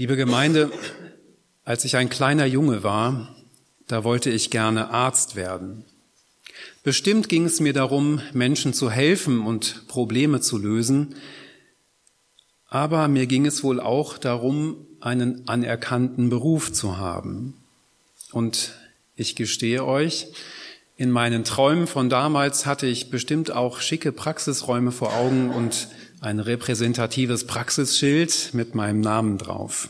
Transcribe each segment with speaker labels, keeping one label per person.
Speaker 1: Liebe Gemeinde, als ich ein kleiner Junge war, da wollte ich gerne Arzt werden. Bestimmt ging es mir darum, Menschen zu helfen und Probleme zu lösen, aber mir ging es wohl auch darum, einen anerkannten Beruf zu haben. Und ich gestehe euch, in meinen Träumen von damals hatte ich bestimmt auch schicke Praxisräume vor Augen und ein repräsentatives Praxisschild mit meinem Namen drauf.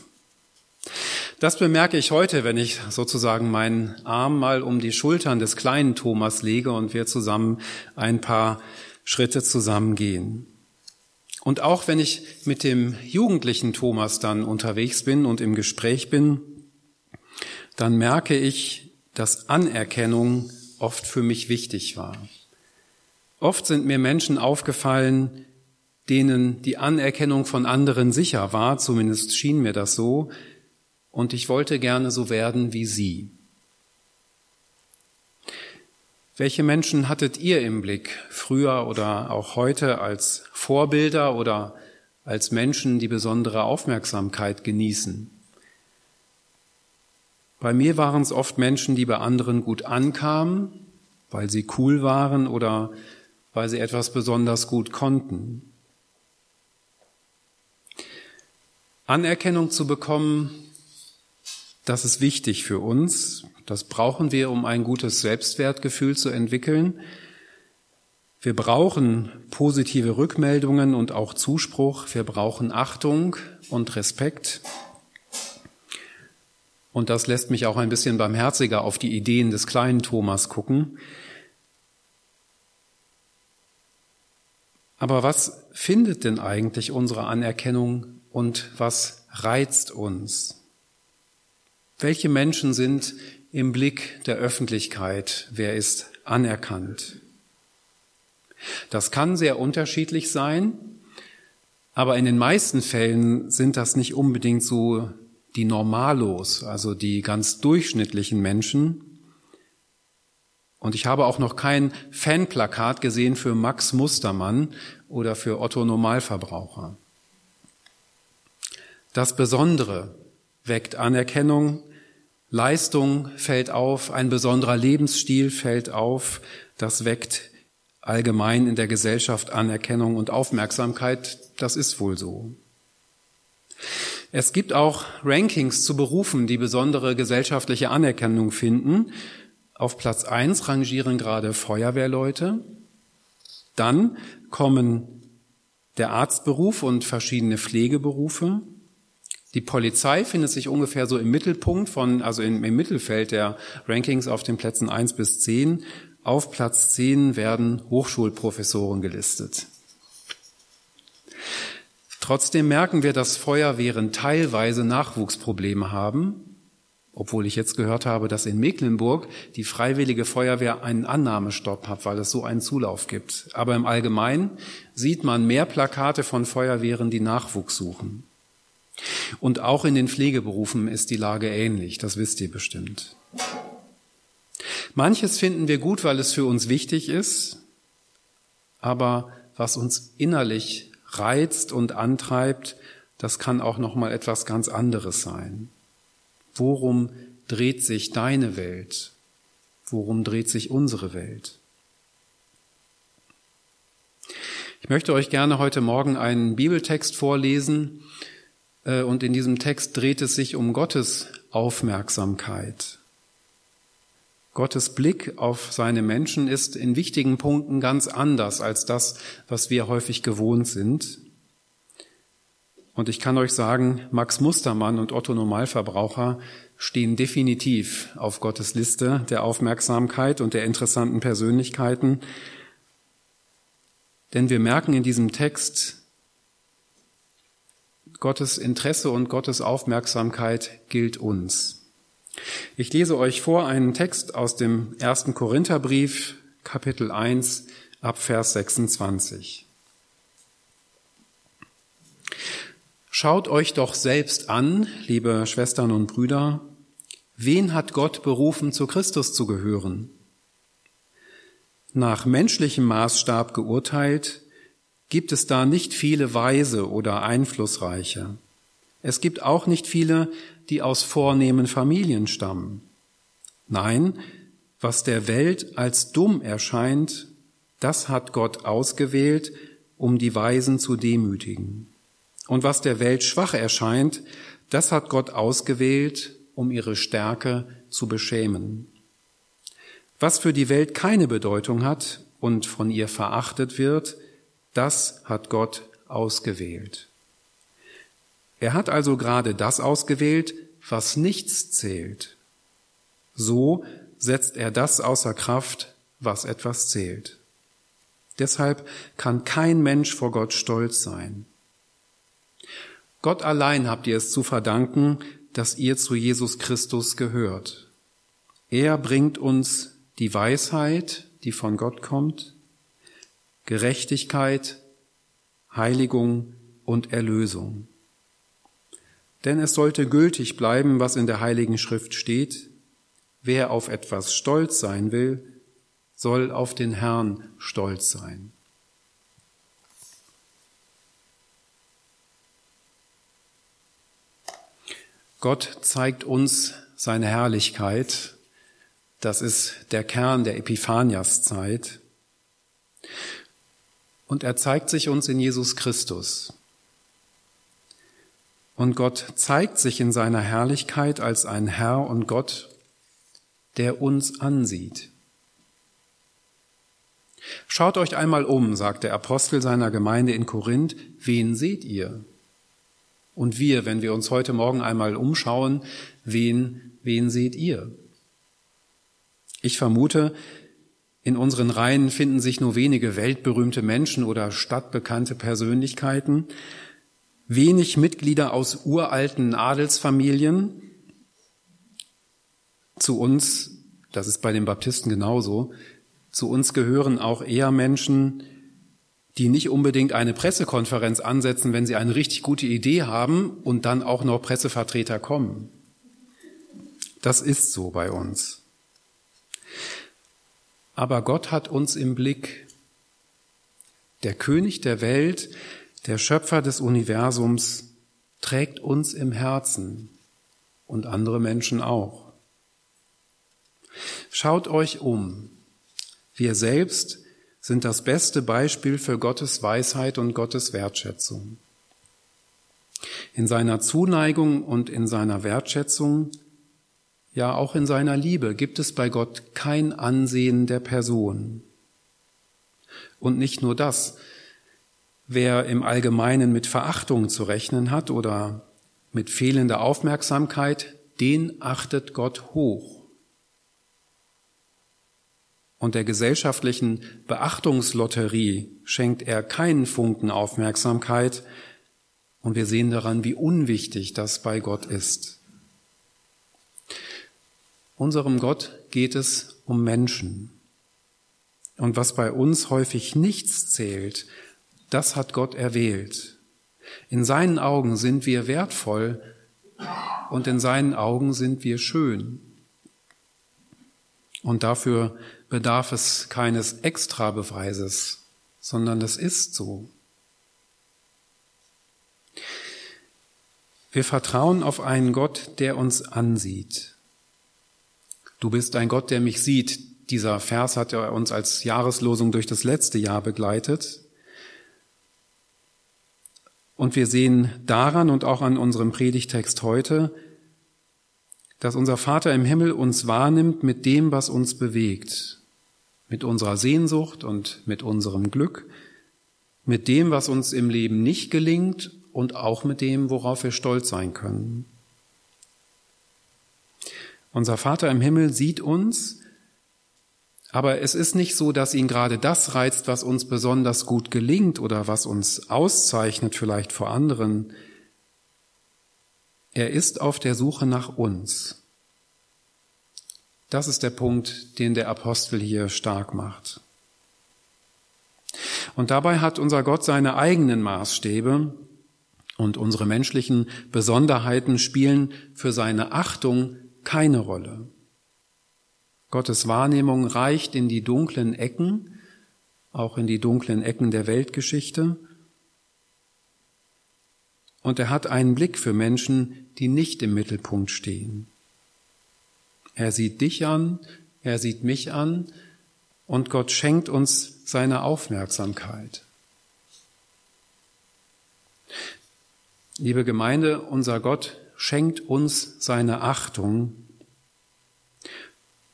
Speaker 1: Das bemerke ich heute, wenn ich sozusagen meinen Arm mal um die Schultern des kleinen Thomas lege und wir zusammen ein paar Schritte zusammengehen. Und auch wenn ich mit dem jugendlichen Thomas dann unterwegs bin und im Gespräch bin, dann merke ich, dass Anerkennung oft für mich wichtig war. Oft sind mir Menschen aufgefallen, denen die Anerkennung von anderen sicher war, zumindest schien mir das so, und ich wollte gerne so werden wie sie. Welche Menschen hattet ihr im Blick, früher oder auch heute, als Vorbilder oder als Menschen, die besondere Aufmerksamkeit genießen? Bei mir waren es oft Menschen, die bei anderen gut ankamen, weil sie cool waren oder weil sie etwas besonders gut konnten. Anerkennung zu bekommen, das ist wichtig für uns. Das brauchen wir, um ein gutes Selbstwertgefühl zu entwickeln. Wir brauchen positive Rückmeldungen und auch Zuspruch. Wir brauchen Achtung und Respekt. Und das lässt mich auch ein bisschen barmherziger auf die Ideen des kleinen Thomas gucken. Aber was findet denn eigentlich unsere Anerkennung und was reizt uns? Welche Menschen sind im Blick der Öffentlichkeit? Wer ist anerkannt? Das kann sehr unterschiedlich sein, aber in den meisten Fällen sind das nicht unbedingt so die Normalos, also die ganz durchschnittlichen Menschen. Und ich habe auch noch kein Fanplakat gesehen für Max Mustermann oder für Otto Normalverbraucher. Das Besondere weckt Anerkennung, Leistung fällt auf, ein besonderer Lebensstil fällt auf, das weckt allgemein in der Gesellschaft Anerkennung und Aufmerksamkeit, das ist wohl so. Es gibt auch Rankings zu Berufen, die besondere gesellschaftliche Anerkennung finden. Auf Platz eins rangieren gerade Feuerwehrleute. Dann kommen der Arztberuf und verschiedene Pflegeberufe. Die Polizei findet sich ungefähr so im Mittelpunkt von, also im, im Mittelfeld der Rankings auf den Plätzen eins bis zehn. Auf Platz zehn werden Hochschulprofessoren gelistet. Trotzdem merken wir, dass Feuerwehren teilweise Nachwuchsprobleme haben, obwohl ich jetzt gehört habe, dass in Mecklenburg die freiwillige Feuerwehr einen Annahmestopp hat, weil es so einen Zulauf gibt. Aber im Allgemeinen sieht man mehr Plakate von Feuerwehren, die Nachwuchs suchen. Und auch in den Pflegeberufen ist die Lage ähnlich, das wisst ihr bestimmt. Manches finden wir gut, weil es für uns wichtig ist, aber was uns innerlich reizt und antreibt, das kann auch noch mal etwas ganz anderes sein. Worum dreht sich deine Welt? Worum dreht sich unsere Welt? Ich möchte euch gerne heute Morgen einen Bibeltext vorlesen, und in diesem Text dreht es sich um Gottes Aufmerksamkeit. Gottes Blick auf seine Menschen ist in wichtigen Punkten ganz anders als das, was wir häufig gewohnt sind. Und ich kann euch sagen, Max Mustermann und Otto Normalverbraucher stehen definitiv auf Gottes Liste der Aufmerksamkeit und der interessanten Persönlichkeiten. Denn wir merken in diesem Text, Gottes Interesse und Gottes Aufmerksamkeit gilt uns. Ich lese euch vor einen Text aus dem ersten Korintherbrief, Kapitel 1, ab Vers 26. Schaut euch doch selbst an, liebe Schwestern und Brüder, wen hat Gott berufen, zu Christus zu gehören? Nach menschlichem Maßstab geurteilt, gibt es da nicht viele Weise oder Einflussreiche. Es gibt auch nicht viele, die aus vornehmen Familien stammen. Nein, was der Welt als dumm erscheint, das hat Gott ausgewählt, um die Weisen zu demütigen. Und was der Welt schwach erscheint, das hat Gott ausgewählt, um ihre Stärke zu beschämen. Was für die Welt keine Bedeutung hat und von ihr verachtet wird, das hat Gott ausgewählt. Er hat also gerade das ausgewählt, was nichts zählt. So setzt er das außer Kraft, was etwas zählt. Deshalb kann kein Mensch vor Gott stolz sein. Gott allein habt ihr es zu verdanken, dass ihr zu Jesus Christus gehört. Er bringt uns die Weisheit, die von Gott kommt, Gerechtigkeit, Heiligung und Erlösung. Denn es sollte gültig bleiben, was in der Heiligen Schrift steht. Wer auf etwas stolz sein will, soll auf den Herrn stolz sein. Gott zeigt uns seine Herrlichkeit. Das ist der Kern der Epiphaniaszeit. Und er zeigt sich uns in Jesus Christus. Und Gott zeigt sich in seiner Herrlichkeit als ein Herr und Gott, der uns ansieht. Schaut euch einmal um, sagt der Apostel seiner Gemeinde in Korinth, wen seht ihr? Und wir, wenn wir uns heute Morgen einmal umschauen, wen, wen seht ihr? Ich vermute, in unseren Reihen finden sich nur wenige weltberühmte Menschen oder stadtbekannte Persönlichkeiten, wenig Mitglieder aus uralten Adelsfamilien. Zu uns, das ist bei den Baptisten genauso, zu uns gehören auch eher Menschen, die nicht unbedingt eine Pressekonferenz ansetzen, wenn sie eine richtig gute Idee haben und dann auch noch Pressevertreter kommen. Das ist so bei uns. Aber Gott hat uns im Blick. Der König der Welt, der Schöpfer des Universums, trägt uns im Herzen und andere Menschen auch. Schaut euch um. Wir selbst sind das beste Beispiel für Gottes Weisheit und Gottes Wertschätzung. In seiner Zuneigung und in seiner Wertschätzung, ja auch in seiner Liebe gibt es bei Gott kein Ansehen der Person. Und nicht nur das, wer im Allgemeinen mit Verachtung zu rechnen hat oder mit fehlender Aufmerksamkeit, den achtet Gott hoch und der gesellschaftlichen Beachtungslotterie schenkt er keinen Funken Aufmerksamkeit, und wir sehen daran, wie unwichtig das bei Gott ist. Unserem Gott geht es um Menschen. Und was bei uns häufig nichts zählt, das hat Gott erwählt. In seinen Augen sind wir wertvoll und in seinen Augen sind wir schön. Und dafür bedarf es keines Extrabeweises, sondern das ist so. Wir vertrauen auf einen Gott, der uns ansieht. Du bist ein Gott, der mich sieht. Dieser Vers hat er uns als Jahreslosung durch das letzte Jahr begleitet. Und wir sehen daran und auch an unserem Predigtext heute, dass unser Vater im Himmel uns wahrnimmt mit dem, was uns bewegt mit unserer Sehnsucht und mit unserem Glück, mit dem, was uns im Leben nicht gelingt und auch mit dem, worauf wir stolz sein können. Unser Vater im Himmel sieht uns, aber es ist nicht so, dass ihn gerade das reizt, was uns besonders gut gelingt oder was uns auszeichnet vielleicht vor anderen. Er ist auf der Suche nach uns. Das ist der Punkt, den der Apostel hier stark macht. Und dabei hat unser Gott seine eigenen Maßstäbe und unsere menschlichen Besonderheiten spielen für seine Achtung keine Rolle. Gottes Wahrnehmung reicht in die dunklen Ecken, auch in die dunklen Ecken der Weltgeschichte. und er hat einen Blick für Menschen, die nicht im Mittelpunkt stehen. Er sieht dich an, er sieht mich an und Gott schenkt uns seine Aufmerksamkeit. Liebe Gemeinde, unser Gott schenkt uns seine Achtung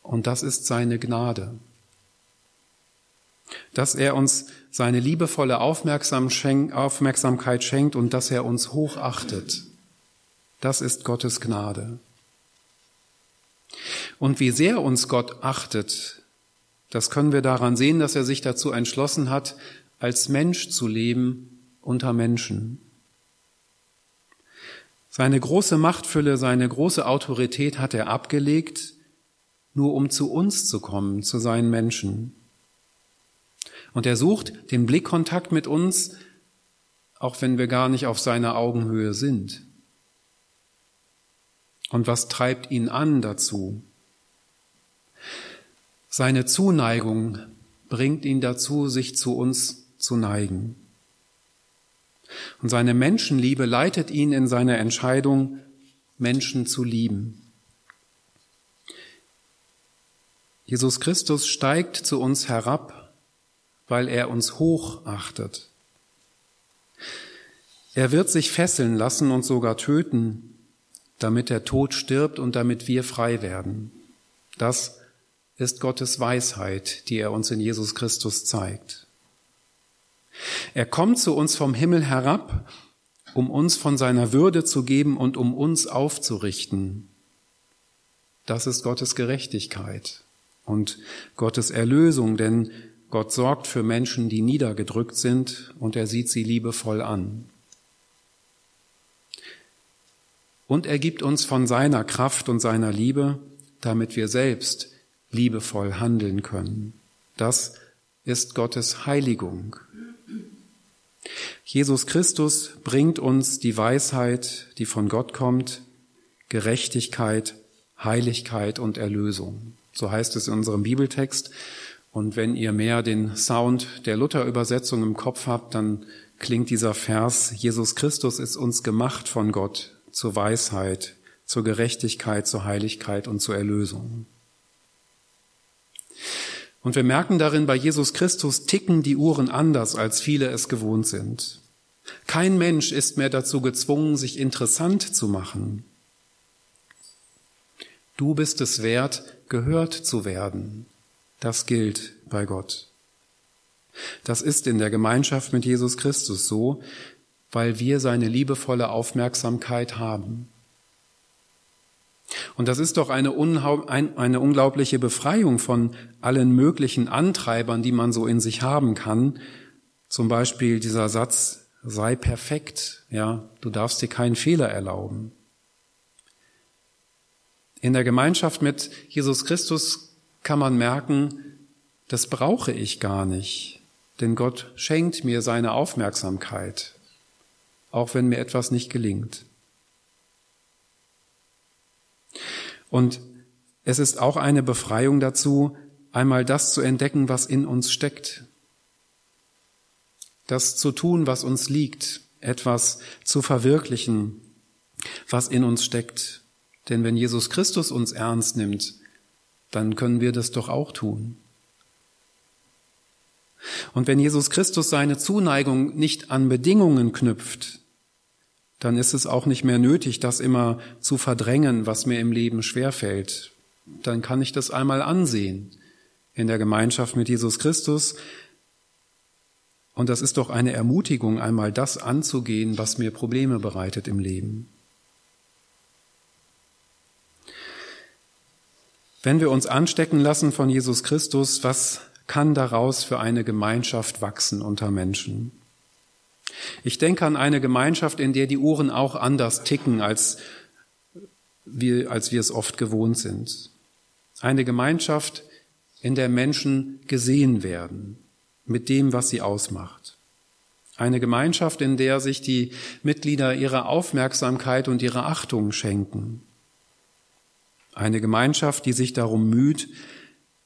Speaker 1: und das ist seine Gnade. Dass er uns seine liebevolle Aufmerksamkeit schenkt und dass er uns hochachtet, das ist Gottes Gnade. Und wie sehr uns Gott achtet, das können wir daran sehen, dass er sich dazu entschlossen hat, als Mensch zu leben unter Menschen. Seine große Machtfülle, seine große Autorität hat er abgelegt, nur um zu uns zu kommen, zu seinen Menschen. Und er sucht den Blickkontakt mit uns, auch wenn wir gar nicht auf seiner Augenhöhe sind. Und was treibt ihn an dazu? Seine Zuneigung bringt ihn dazu, sich zu uns zu neigen. Und seine Menschenliebe leitet ihn in seiner Entscheidung, Menschen zu lieben. Jesus Christus steigt zu uns herab, weil er uns hoch achtet. Er wird sich fesseln lassen und sogar töten, damit der Tod stirbt und damit wir frei werden. Das ist Gottes Weisheit, die er uns in Jesus Christus zeigt. Er kommt zu uns vom Himmel herab, um uns von seiner Würde zu geben und um uns aufzurichten. Das ist Gottes Gerechtigkeit und Gottes Erlösung, denn Gott sorgt für Menschen, die niedergedrückt sind, und er sieht sie liebevoll an. Und er gibt uns von seiner Kraft und seiner Liebe, damit wir selbst liebevoll handeln können. Das ist Gottes Heiligung. Jesus Christus bringt uns die Weisheit, die von Gott kommt, Gerechtigkeit, Heiligkeit und Erlösung. So heißt es in unserem Bibeltext. Und wenn ihr mehr den Sound der Luther-Übersetzung im Kopf habt, dann klingt dieser Vers, Jesus Christus ist uns gemacht von Gott zur Weisheit, zur Gerechtigkeit, zur Heiligkeit und zur Erlösung. Und wir merken darin, bei Jesus Christus ticken die Uhren anders, als viele es gewohnt sind. Kein Mensch ist mehr dazu gezwungen, sich interessant zu machen. Du bist es wert, gehört zu werden. Das gilt bei Gott. Das ist in der Gemeinschaft mit Jesus Christus so, weil wir seine liebevolle Aufmerksamkeit haben. Und das ist doch eine, eine unglaubliche Befreiung von allen möglichen Antreibern, die man so in sich haben kann. Zum Beispiel dieser Satz, sei perfekt, ja, du darfst dir keinen Fehler erlauben. In der Gemeinschaft mit Jesus Christus kann man merken, das brauche ich gar nicht, denn Gott schenkt mir seine Aufmerksamkeit, auch wenn mir etwas nicht gelingt. Und es ist auch eine Befreiung dazu, einmal das zu entdecken, was in uns steckt. Das zu tun, was uns liegt, etwas zu verwirklichen, was in uns steckt. Denn wenn Jesus Christus uns ernst nimmt, dann können wir das doch auch tun. Und wenn Jesus Christus seine Zuneigung nicht an Bedingungen knüpft, dann ist es auch nicht mehr nötig, das immer zu verdrängen, was mir im Leben schwerfällt. Dann kann ich das einmal ansehen in der Gemeinschaft mit Jesus Christus. Und das ist doch eine Ermutigung, einmal das anzugehen, was mir Probleme bereitet im Leben. Wenn wir uns anstecken lassen von Jesus Christus, was kann daraus für eine Gemeinschaft wachsen unter Menschen? Ich denke an eine Gemeinschaft, in der die Uhren auch anders ticken, als wir, als wir es oft gewohnt sind. Eine Gemeinschaft, in der Menschen gesehen werden mit dem, was sie ausmacht. Eine Gemeinschaft, in der sich die Mitglieder ihre Aufmerksamkeit und ihre Achtung schenken. Eine Gemeinschaft, die sich darum müht,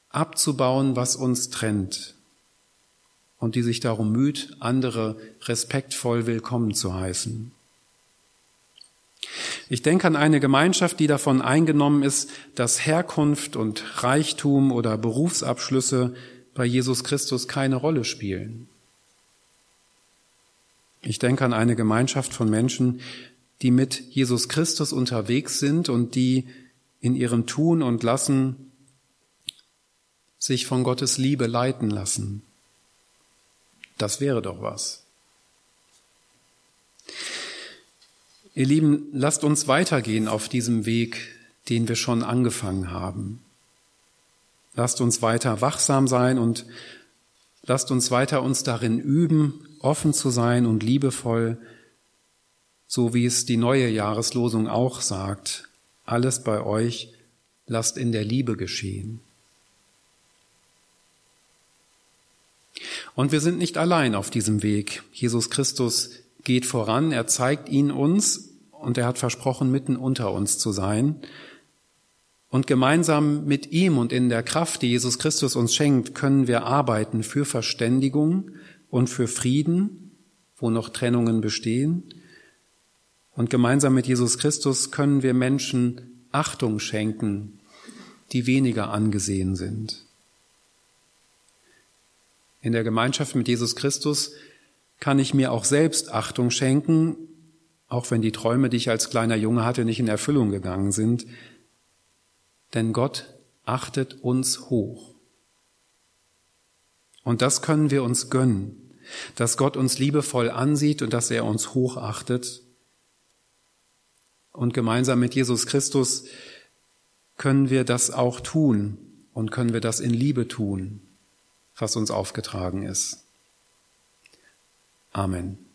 Speaker 1: abzubauen, was uns trennt, und die sich darum müht, andere respektvoll willkommen zu heißen. Ich denke an eine Gemeinschaft, die davon eingenommen ist, dass Herkunft und Reichtum oder Berufsabschlüsse bei Jesus Christus keine Rolle spielen. Ich denke an eine Gemeinschaft von Menschen, die mit Jesus Christus unterwegs sind und die in ihrem Tun und Lassen sich von Gottes Liebe leiten lassen. Das wäre doch was. Ihr Lieben, lasst uns weitergehen auf diesem Weg, den wir schon angefangen haben. Lasst uns weiter wachsam sein und lasst uns weiter uns darin üben, offen zu sein und liebevoll, so wie es die neue Jahreslosung auch sagt. Alles bei euch lasst in der Liebe geschehen. Und wir sind nicht allein auf diesem Weg. Jesus Christus geht voran, er zeigt ihn uns und er hat versprochen, mitten unter uns zu sein. Und gemeinsam mit ihm und in der Kraft, die Jesus Christus uns schenkt, können wir arbeiten für Verständigung und für Frieden, wo noch Trennungen bestehen. Und gemeinsam mit Jesus Christus können wir Menschen Achtung schenken, die weniger angesehen sind. In der Gemeinschaft mit Jesus Christus kann ich mir auch selbst Achtung schenken, auch wenn die Träume, die ich als kleiner Junge hatte, nicht in Erfüllung gegangen sind. Denn Gott achtet uns hoch. Und das können wir uns gönnen, dass Gott uns liebevoll ansieht und dass er uns hochachtet. Und gemeinsam mit Jesus Christus können wir das auch tun und können wir das in Liebe tun, was uns aufgetragen ist. Amen.